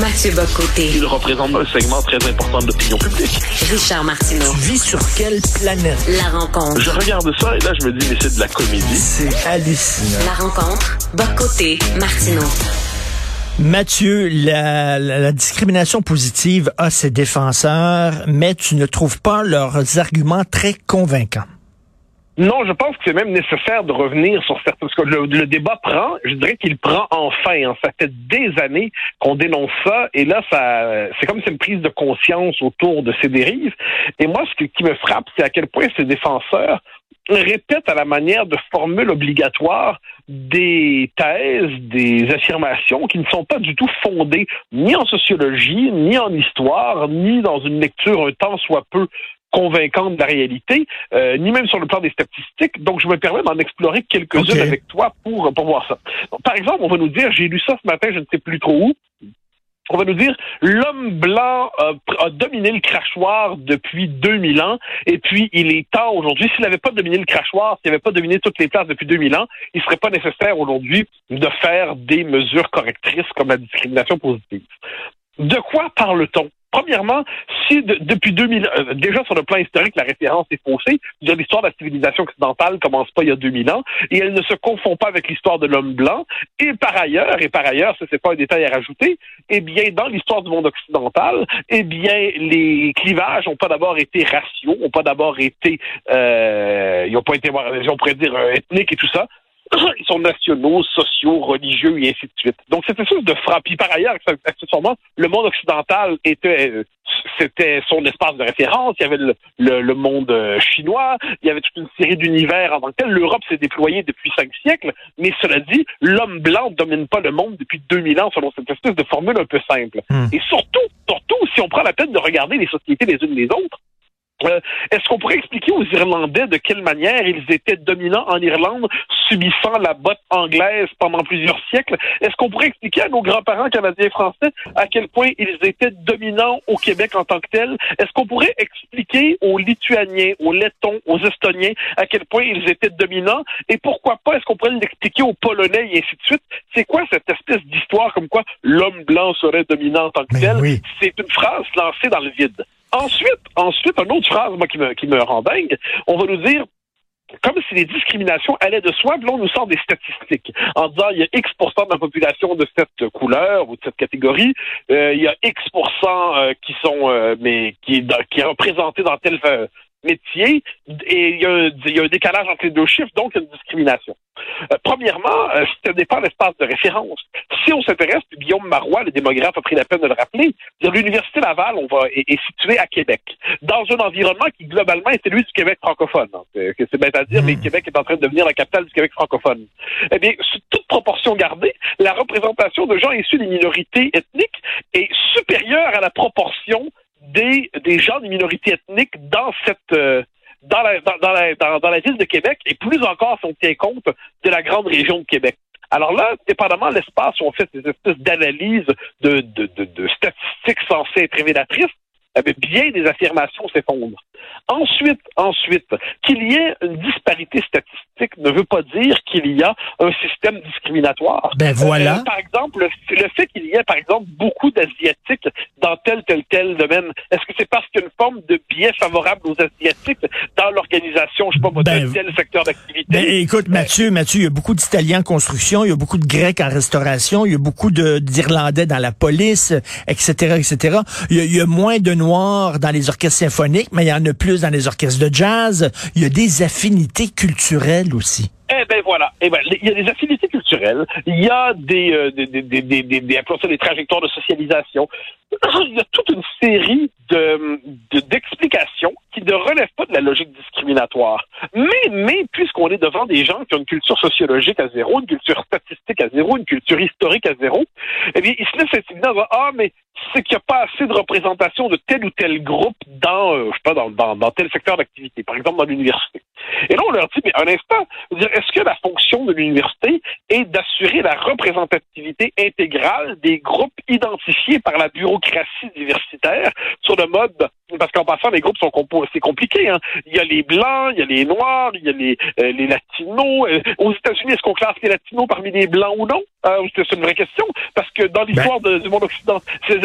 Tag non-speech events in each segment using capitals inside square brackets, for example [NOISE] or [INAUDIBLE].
Mathieu Bocoté. Il représente un segment très important de l'opinion publique. Richard Martineau. Tu vis sur quelle planète? La rencontre. Je regarde ça et là, je me dis, mais c'est de la comédie. C'est hallucinant. La rencontre. Bocoté. Martineau. Mathieu, la, la- la discrimination positive a ses défenseurs, mais tu ne trouves pas leurs arguments très convaincants. Non, je pense que c'est même nécessaire de revenir sur certains. Parce que le, débat prend, je dirais qu'il prend enfin. hein. Ça fait des années qu'on dénonce ça, et là, ça, c'est comme si une prise de conscience autour de ces dérives. Et moi, ce qui me frappe, c'est à quel point ces défenseurs répètent à la manière de formules obligatoires des thèses, des affirmations qui ne sont pas du tout fondées ni en sociologie, ni en histoire, ni dans une lecture un tant soit peu convaincante de la réalité, euh, ni même sur le plan des statistiques. Donc, je me permets d'en explorer quelques-unes avec toi pour, pour voir ça. Donc, par exemple, on va nous dire, j'ai lu ça ce matin, je ne sais plus trop où, on va nous dire l'homme blanc a, a dominé le crachoir depuis 2000 ans et puis il est temps aujourd'hui, s'il n'avait pas dominé le crachoir, s'il n'avait pas dominé toutes les places depuis 2000 ans, il serait pas nécessaire aujourd'hui de faire des mesures correctrices comme la discrimination positive. De quoi parle-t-on? Premièrement, si de- depuis 2000, euh, déjà sur le plan historique, la référence est faussée, l'histoire de la civilisation occidentale commence pas il y a 2000 ans, et elle ne se confond pas avec l'histoire de l'homme blanc. Et par ailleurs, et par ailleurs, ça c'est pas un détail à rajouter, eh bien, dans l'histoire du monde occidental, eh bien, les clivages n'ont pas d'abord été raciaux, n'ont pas d'abord été, euh, ils n'ont pas été, on pourrait dire, euh, ethniques et tout ça. [COUGHS] Ils sont nationaux, sociaux, religieux et ainsi de suite. Donc, c'est une sorte de frappe. Puis par ailleurs, accessoirement, le monde occidental était, euh, c'était son espace de référence. Il y avait le, le, le monde euh, chinois. Il y avait toute une série d'univers en tant que tel. L'Europe s'est déployée depuis cinq siècles. Mais cela dit, l'homme blanc ne domine pas le monde depuis 2000 ans selon cette espèce de formule un peu simple. Hmm. Et surtout, surtout, si on prend la peine de regarder les sociétés les unes les autres, euh, Est-ce qu'on pourrait expliquer aux Irlandais de quelle manière ils étaient dominants en Irlande, subissant la botte anglaise pendant plusieurs siècles? Est-ce qu'on pourrait expliquer à nos grands-parents canadiens français à quel point ils étaient dominants au Québec en tant que tels? Est-ce qu'on pourrait expliquer aux Lituaniens, aux Lettons, aux Estoniens à quel point ils étaient dominants? Et pourquoi pas, est-ce qu'on pourrait l'expliquer aux Polonais et ainsi de suite? C'est quoi cette espèce d'histoire comme quoi l'homme blanc serait dominant en tant que Mais tel? oui. C'est une phrase lancée dans le vide. Ensuite, ensuite, une autre phrase, moi, qui me, rend dingue, on va nous dire, comme si les discriminations allaient de soi, là, on nous sort des statistiques en disant il y a X de la population de cette couleur ou de cette catégorie, euh, il y a X euh, qui sont euh, mais qui qui est représenté dans tel euh, métier, et il y, a un, il y a un décalage entre les deux chiffres, donc il y a une discrimination. Euh, premièrement, euh, ce n'est pas l'espace de référence. Si on s'intéresse, puis Guillaume Marois, le démographe, a pris la peine de le rappeler, l'Université Laval on va, est, est située à Québec, dans un environnement qui, globalement, est celui du Québec francophone. hein. C'est que c'est bête à dire, Mm. mais Québec est en train de devenir la capitale du Québec francophone. Eh bien, sous toute proportion gardée, la représentation de gens issus des minorités ethniques est supérieure à la proportion des, des gens des minorités ethniques dans cette... euh, dans la, dans, la, ville de Québec, et plus encore si on tient compte de la grande région de Québec. Alors là, dépendamment de l'espace où on fait ces espèces d'analyses de, de, de, de statistiques censées être révélatrices, eh bien des affirmations s'effondrent. Ensuite, ensuite, qu'il y ait une disparité statistique ne veut pas dire qu'il y a un système discriminatoire. Ben voilà. Euh, par exemple, le, le fait qu'il y ait, par exemple, beaucoup d'Asiatiques dans tel, tel, tel domaine, est-ce que c'est parce qu'il y a une forme de biais favorable aux Asiatiques dans l'organisation, je sais pas moi, Ben, de tel secteur d'activité? Ben, écoute, Mathieu, Mathieu, il y a beaucoup d'Italiens en construction, il y a beaucoup de Grecs en restauration, il y a beaucoup d'Irlandais dans la police, etc., etc. Il y, a, il y a moins de Noirs dans les orchestres symphoniques, mais il y en a plus dans les orchestres de jazz. Il y a des affinités culturelles aussi. Eh ben voilà. Eh ben, il y a des affinités culturelles, il y a des, euh, des, des, des, des, des, des- trajectoires de socialisation. [CLEARS THROAT] Il y a toute une série de de- d'explications qui ne relèvent pas de la logique discriminatoire. Mais, mais puisqu'on est devant des gens qui ont une culture sociologique à zéro, une culture statistique à zéro, une culture historique à zéro, eh bien, ils se laissent disant, ah, mais c'est qu'il n'y a pas assez de représentation de tel ou tel groupe dans, euh, je sais pas, dans, dans, dans tel secteur d'activité, par exemple dans l'université. Et là, on leur dit, mais un instant, est-ce que la fonction de l'université est d'assurer la représentativité intégrale des groupes identifiés par la bureaucratie diversitaire sur le mode parce qu'en passant, les groupes sont composés, c'est compliqué. Hein. Il y a les blancs, il y a les noirs, il y a les, euh, les latinos. Euh, aux États-Unis, est-ce qu'on classe les latinos parmi les blancs ou non? Euh, C'est une vraie question, parce que dans l'histoire Ben. du monde occidental,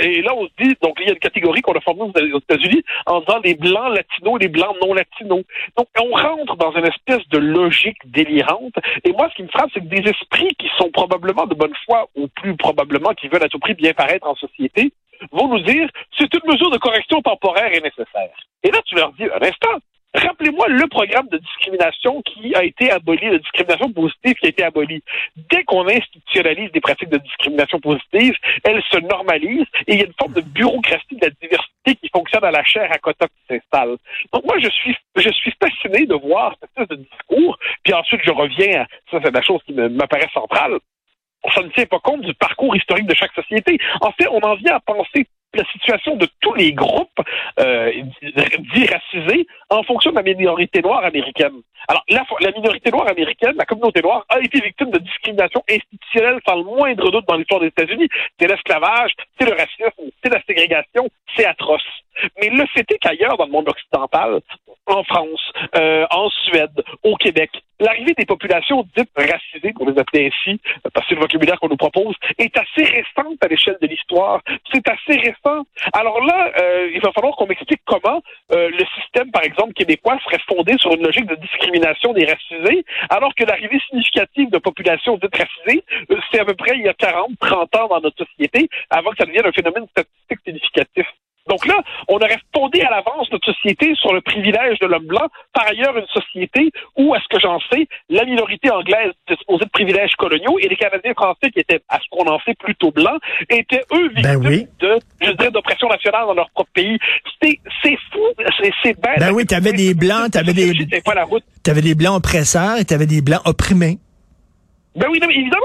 et là on se dit, donc il y a une catégorie qu'on a formée aux aux États-Unis en disant les blancs latinos et les blancs non latinos. Donc on rentre dans une espèce de logique délirante. Et moi, ce qui me frappe, c'est que des esprits qui sont probablement de bonne foi, ou plus probablement qui veulent à tout prix bien paraître en société, vont nous dire c'est une mesure de correction temporaire et nécessaire. Et là, tu leur dis un instant. Rappelez-moi le programme de discrimination qui a été aboli, de discrimination positive qui a été aboli. Dès qu'on institutionnalise des pratiques de discrimination positive, elles se normalisent et il y a une forme de bureaucratie de la diversité qui fonctionne à la chair à quota qui s'installe. Donc moi, je suis, je suis fasciné de voir cette espèce de discours, puis ensuite je reviens à, ça c'est la chose qui m'apparaît centrale, ça ne tient pas compte du parcours historique de chaque société. En fait, on en vient à penser la situation de tous les groupes euh, dits racisés en fonction de la minorité noire américaine. Alors, la, la minorité noire américaine, la communauté noire, a été victime de discrimination institutionnelle sans le moindre doute dans l'histoire des États-Unis. C'est l'esclavage, c'est le racisme, c'est la ségrégation, c'est atroce. Mais le fait est qu'ailleurs, dans le monde occidental, en France, euh, en Suède, au Québec, l'arrivée des populations dites racisées, pour les appeler ainsi, parce que c'est le vocabulaire qu'on nous propose, est assez récente à l'échelle de l'histoire. C'est assez récent. Alors là, euh, il va falloir qu'on m'explique comment euh, le système, par exemple, québécois serait fondé sur une logique de discrimination des racisés, alors que l'arrivée significative de populations dites racisées, euh, c'est à peu près il y a 40, 30 ans dans notre société, avant que ça devienne un phénomène statistique significatif. Donc là, on aurait fondé à l'avance notre société sur le privilège de l'homme blanc. Par ailleurs, une société où, à ce que j'en sais, la minorité anglaise disposait de privilèges coloniaux et les Canadiens français, qui étaient, à ce qu'on en sait, plutôt blancs, étaient, eux, victimes Ben oui. de, je dirais, d'oppression nationale dans leur propre pays. C'est, c'est fou, c'est, c'est bête. Ben oui, t'avais des blancs, t'avais des-. T'avais des blancs oppresseurs et t'avais des blancs opprimés. Ben oui, non, mais évidemment.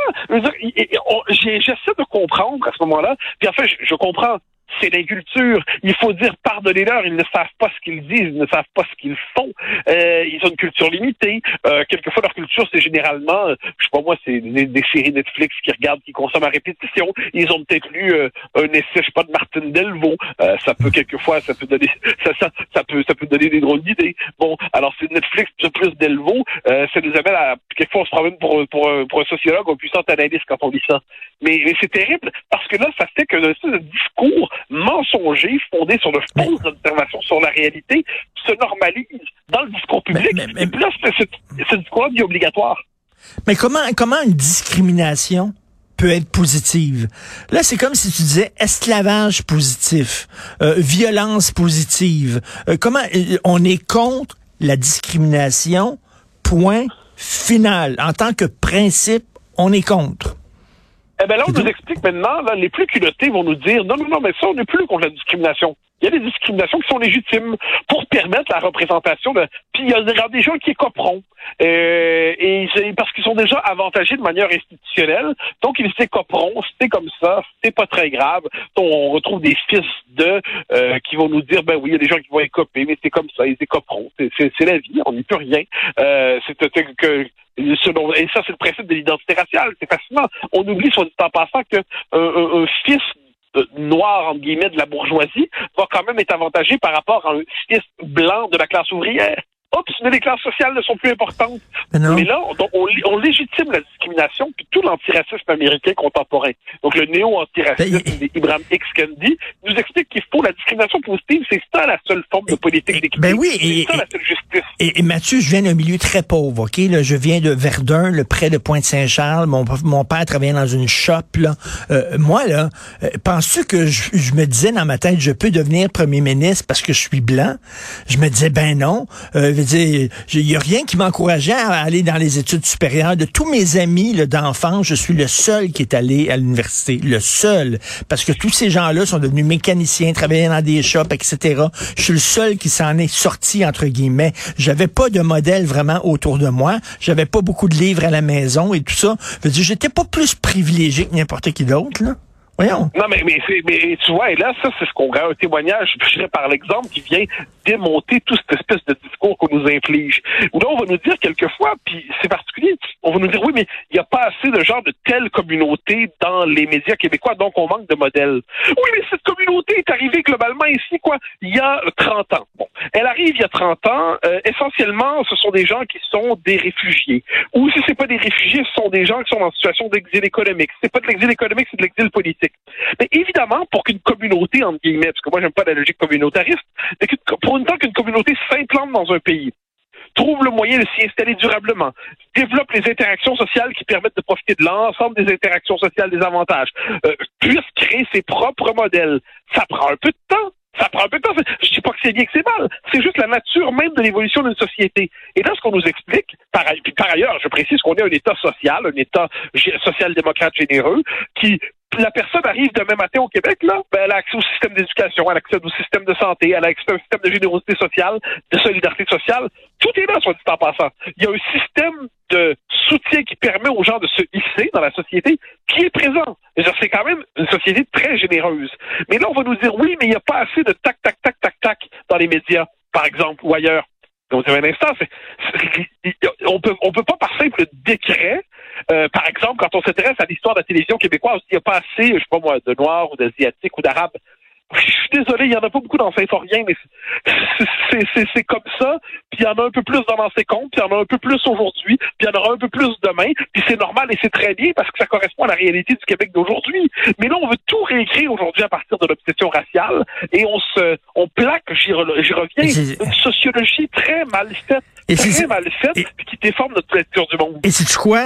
J'essaie de comprendre à ce moment-là. Puis en fait, je, je comprends. C'est l'inculture. Il faut dire pardonnez-leur. Ils ne savent pas ce qu'ils disent, ils ne savent pas ce qu'ils font. Euh, ils ont une culture limitée. Euh, quelquefois, leur culture, c'est généralement, euh, je sais pas moi, c'est des, séries Netflix qui regardent, qui consomment à répétition. Ils ont peut-être lu euh, un essai, je sais pas, de Martin Delvaux. Euh, ça peut quelquefois, ça peut donner, [LAUGHS] ça, ça, ça peut, ça peut donner des drôles d'idées. Bon, alors c'est Netflix plus Delvaux. Euh, ça nous amène à quelquefois on se promène pour pour pour un sociologue un puissant analyste quand on lit ça. Mais, mais c'est terrible parce que là, ça fait que le ce discours mensonger fondé sur de fausses observations sur la réalité se normalise dans le discours public. Mais- mais- mais- Et puis là, ce obligatoire. Mais comment, comment une discrimination peut être positive? Là, c'est comme si tu disais esclavage positif, euh, violence positive. Euh, comment euh, on est contre la discrimination, point final. En tant que principe, on est contre. Eh ben là, on nous explique maintenant, là, les plus culottés vont nous dire non, non, non, mais ça, on n'est plus contre la discrimination. Il y a des discriminations qui sont légitimes pour permettre la représentation de. Puis il y a des gens qui écoperont. Euh, et parce qu'ils sont déjà avantagés de manière institutionnelle. Donc ils s'écoperont, c'est comme ça, c'est pas très grave. Donc, on retrouve des fils de euh, qui vont nous dire ben oui, il y a des gens qui vont écoper, mais c'est comme ça, ils écoperont. C'est- la vie, on n'y peut rien. Euh, c'est que et ça, c'est le principe de l'identité raciale. C'est fascinant. On oublie, soit dit en passant, que euh, un, un fils euh, noir, entre guillemets, de la bourgeoisie va quand même être avantagé par rapport à un fils blanc de la classe ouvrière. Oups, mais les classes sociales ne sont plus importantes. Mais non. Mais là, on, on, on légitime la discrimination, puis tout l'antiracisme américain contemporain. Donc, le néo-antiracisme Ben, d'Ibrahim X. Kendi nous explique qu'il faut la discrimination positive. C'est ça la seule forme de politique d'équité. ben oui, et- c'est ça la seule justice. Et, et Mathieu, je viens d'un milieu très pauvre, OK? Là, je viens de Verdun, le près de Pointe-Saint-Charles. Mon, mon père travaillait dans une shop, là. Euh, moi, là, euh, penses-tu que je, je me disais dans ma tête, je peux devenir premier ministre parce que je suis blanc? Je me disais, ben non. Euh, veux dire, il y a rien qui m'encourageait à aller dans les études supérieures. De tous mes amis d'enfance, je suis le seul qui est allé à l'université. Le seul. Parce que tous ces gens-là sont devenus mécaniciens, travaillaient dans des shops, etc. Je suis le seul qui s'en est sorti, entre guillemets. J'avais pas de modèle vraiment autour de moi. J'avais pas beaucoup de livres à la maison et tout ça. Je veux dire, j'étais pas plus privilégié que n'importe qui d'autre, là. Voyons. Non, mais, mais, mais tu vois, et là, ça, c'est ce qu'on a un témoignage, je dirais par l'exemple, qui vient démonter toute cette espèce de discours qu'on nous inflige. Où là, on va nous dire quelquefois, puis c'est particulier, on va nous dire, oui, mais il n'y a pas assez de genre de telle communauté dans les médias québécois, donc on manque de modèles. Oui, mais cette communauté est arrivée globalement ici, quoi, il y a 30 ans. Bon, elle arrive il y a 30 ans, euh, essentiellement, ce sont des gens qui sont des réfugiés. Ou si c'est pas des réfugiés, ce sont des gens qui sont en situation d'exil économique. C'est pas de l'exil économique, c'est de l'exil politique. Mais évidemment, pour qu'une communauté, entre guillemets, parce que moi j'aime pas la logique communautariste, mais pour une temps qu'une communauté s'implante dans un pays, trouve le moyen de s'y installer durablement, développe les interactions sociales qui permettent de profiter de l'ensemble des interactions sociales, des avantages, euh, puisse créer ses propres modèles. Ça prend un peu de temps. Ça prend un peu de temps. Je dis pas que c'est bien que c'est mal. C'est juste la nature même de l'évolution d'une société. Et là, ce qu'on nous explique, par, ailleurs, je précise qu'on est un État social, un État social-démocrate généreux, qui la personne arrive demain matin au Québec, là, ben, elle a accès au système d'éducation, elle a accès au système de santé, elle a accès au système de générosité sociale, de solidarité sociale. Tout est là, soit dit en passant. Il y a un système de soutien qui permet aux gens de se hisser dans la société qui est présent. C'est quand même une société très généreuse. Mais là, on va nous dire oui, mais il n'y a pas assez de tac, tac, tac, tac, tac dans les médias, par exemple, ou ailleurs. Donc, un instant, on peut, on peut pas par simple décret, euh, par exemple, quand on s'intéresse à l'histoire de la télévision québécoise, il n'y a pas assez, je sais pas moi, de noirs ou d'asiatiques ou d'arabes. Je suis désolé, il y en a pas beaucoup dans Saint-Forien, mais c'est- c'est- c'est c'est comme ça. Puis il y en a un peu plus dans l'ancien compte, puis il y en a un peu plus aujourd'hui, puis il y en aura un peu plus demain. Puis c'est normal et c'est très bien parce que ça correspond à la réalité du Québec d'aujourd'hui. Mais là, on veut tout réécrire aujourd'hui à partir de l'obsession raciale et on se, on plaque, j'y reviens, c'est- une sociologie très mal faite, Et c'est- très mal faite, et- qui déforme notre lecture du monde. Et sais-tu quoi?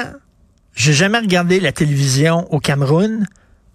J'ai jamais regardé la télévision au Cameroun,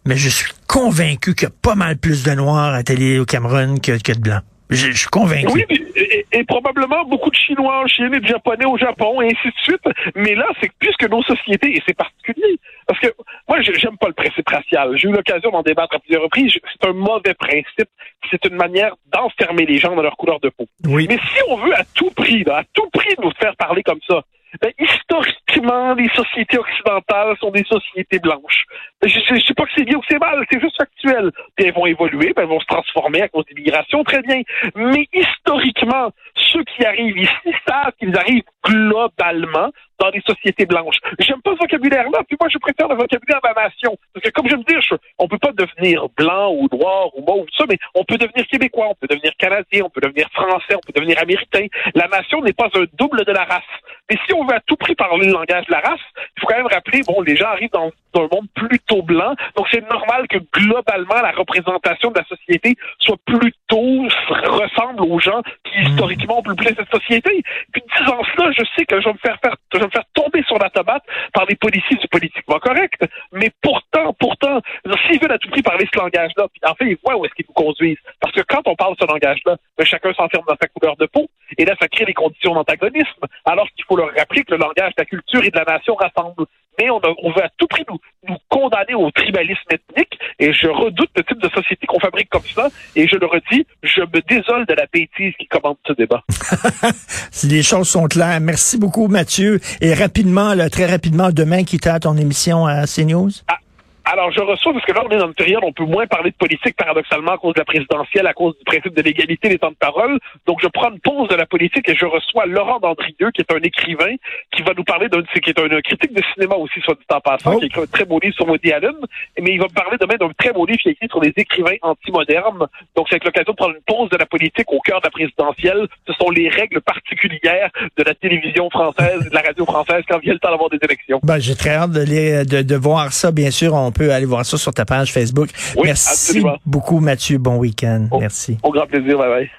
mais je suis convaincu qu'il y a pas mal plus de noirs à télé au Cameroun que, que de blancs. Je, je suis convaincu. Oui, mais- et, et probablement beaucoup de Chinois en Chine et de Japonais au Japon, et ainsi de suite. Mais là, c'est que puisque nos sociétés, et c'est particulier, parce que moi, j'aime pas le principe racial. J'ai eu l'occasion d'en débattre à plusieurs reprises. C'est un mauvais principe. C'est une manière d'enfermer les gens dans leur couleur de peau. Oui. Mais si on veut à tout prix, là, à tout prix nous faire parler comme ça, ben, historiquement, les sociétés occidentales sont des sociétés blanches. Je, je sais pas que c'est bien ou que c'est mal, c'est juste factuel. Puis elles vont évoluer, ben, elles vont se transformer à cause de l'immigration, très bien. Mais historiquement, ceux qui arrivent ici savent qu'ils arrivent globalement dans des sociétés blanches. J'aime pas ce vocabulaire-là, puis moi je préfère le vocabulaire de la nation. Parce que comme je me dis, je- on peut pas devenir blanc ou noir ou mauve, tout ça, mais on peut devenir québécois, on peut devenir canadien, on peut devenir français, on peut devenir américain. La nation n'est pas un double de la race. Mais si on veut à tout prix parler le langage de la race, il faut quand même rappeler, bon, les gens arrivent dans, dans un monde plutôt blanc, donc c'est normal que globalement la représentation de la société soit plutôt ressemble aux gens qui historiquement ont peuplé cette société. Puis disant cela, je sais que je vais me faire tomber sur la tomate par des policiers du politiquement correct. Mais pourtant, pourtant, s'ils veulent à tout prix parler ce langage-là, en fait, ils voient où est-ce qu'ils nous conduisent. Parce que quand on parle ce langage-là, ben, chacun s'enferme dans sa couleur de peau, et là, ça crée des conditions d'antagonisme, alors qu'il faut leur rappeler que le langage de la culture et de la nation rassemble. Mais on, on veut à tout prix nous, nous condamner au tribalisme ethnique, et je redoute le type de société qu'on fabrique comme ça, et je le redis, je me désole de la bêtise qui commande ce débat. Si [LAUGHS] les choses sont claires. Merci beaucoup, Mathieu. Et rapidement, là, très rapidement, demain, qui t'a ton émission à CNews? Alors, je reçois, parce que là, on est dans une période, on peut moins parler de politique, paradoxalement, à cause de la présidentielle, à cause du principe de l'égalité des temps de parole. Donc, je prends une pause de la politique et je reçois Laurent Dandrieux, qui est un écrivain, qui va nous parler d'un, qui est un, critique de cinéma aussi, soit dit en passant, Oh. qui a écrit un très beau livre sur Woody Allen. Mais il va me parler demain d'un très beau livre qui a écrit sur les écrivains antimodernes. Donc, c'est l'occasion de prendre une pause de la politique au cœur de la présidentielle. Ce sont les règles particulières de la télévision française de la radio française quand vient le temps d'avoir des élections. Ben, j'ai très hâte de, les- de, de voir ça. Bien sûr, on peut aller voir ça sur ta page Facebook. Oui, Merci absolument. beaucoup, Mathieu. Bon week-end. Merci. Au grand plaisir, bye bye.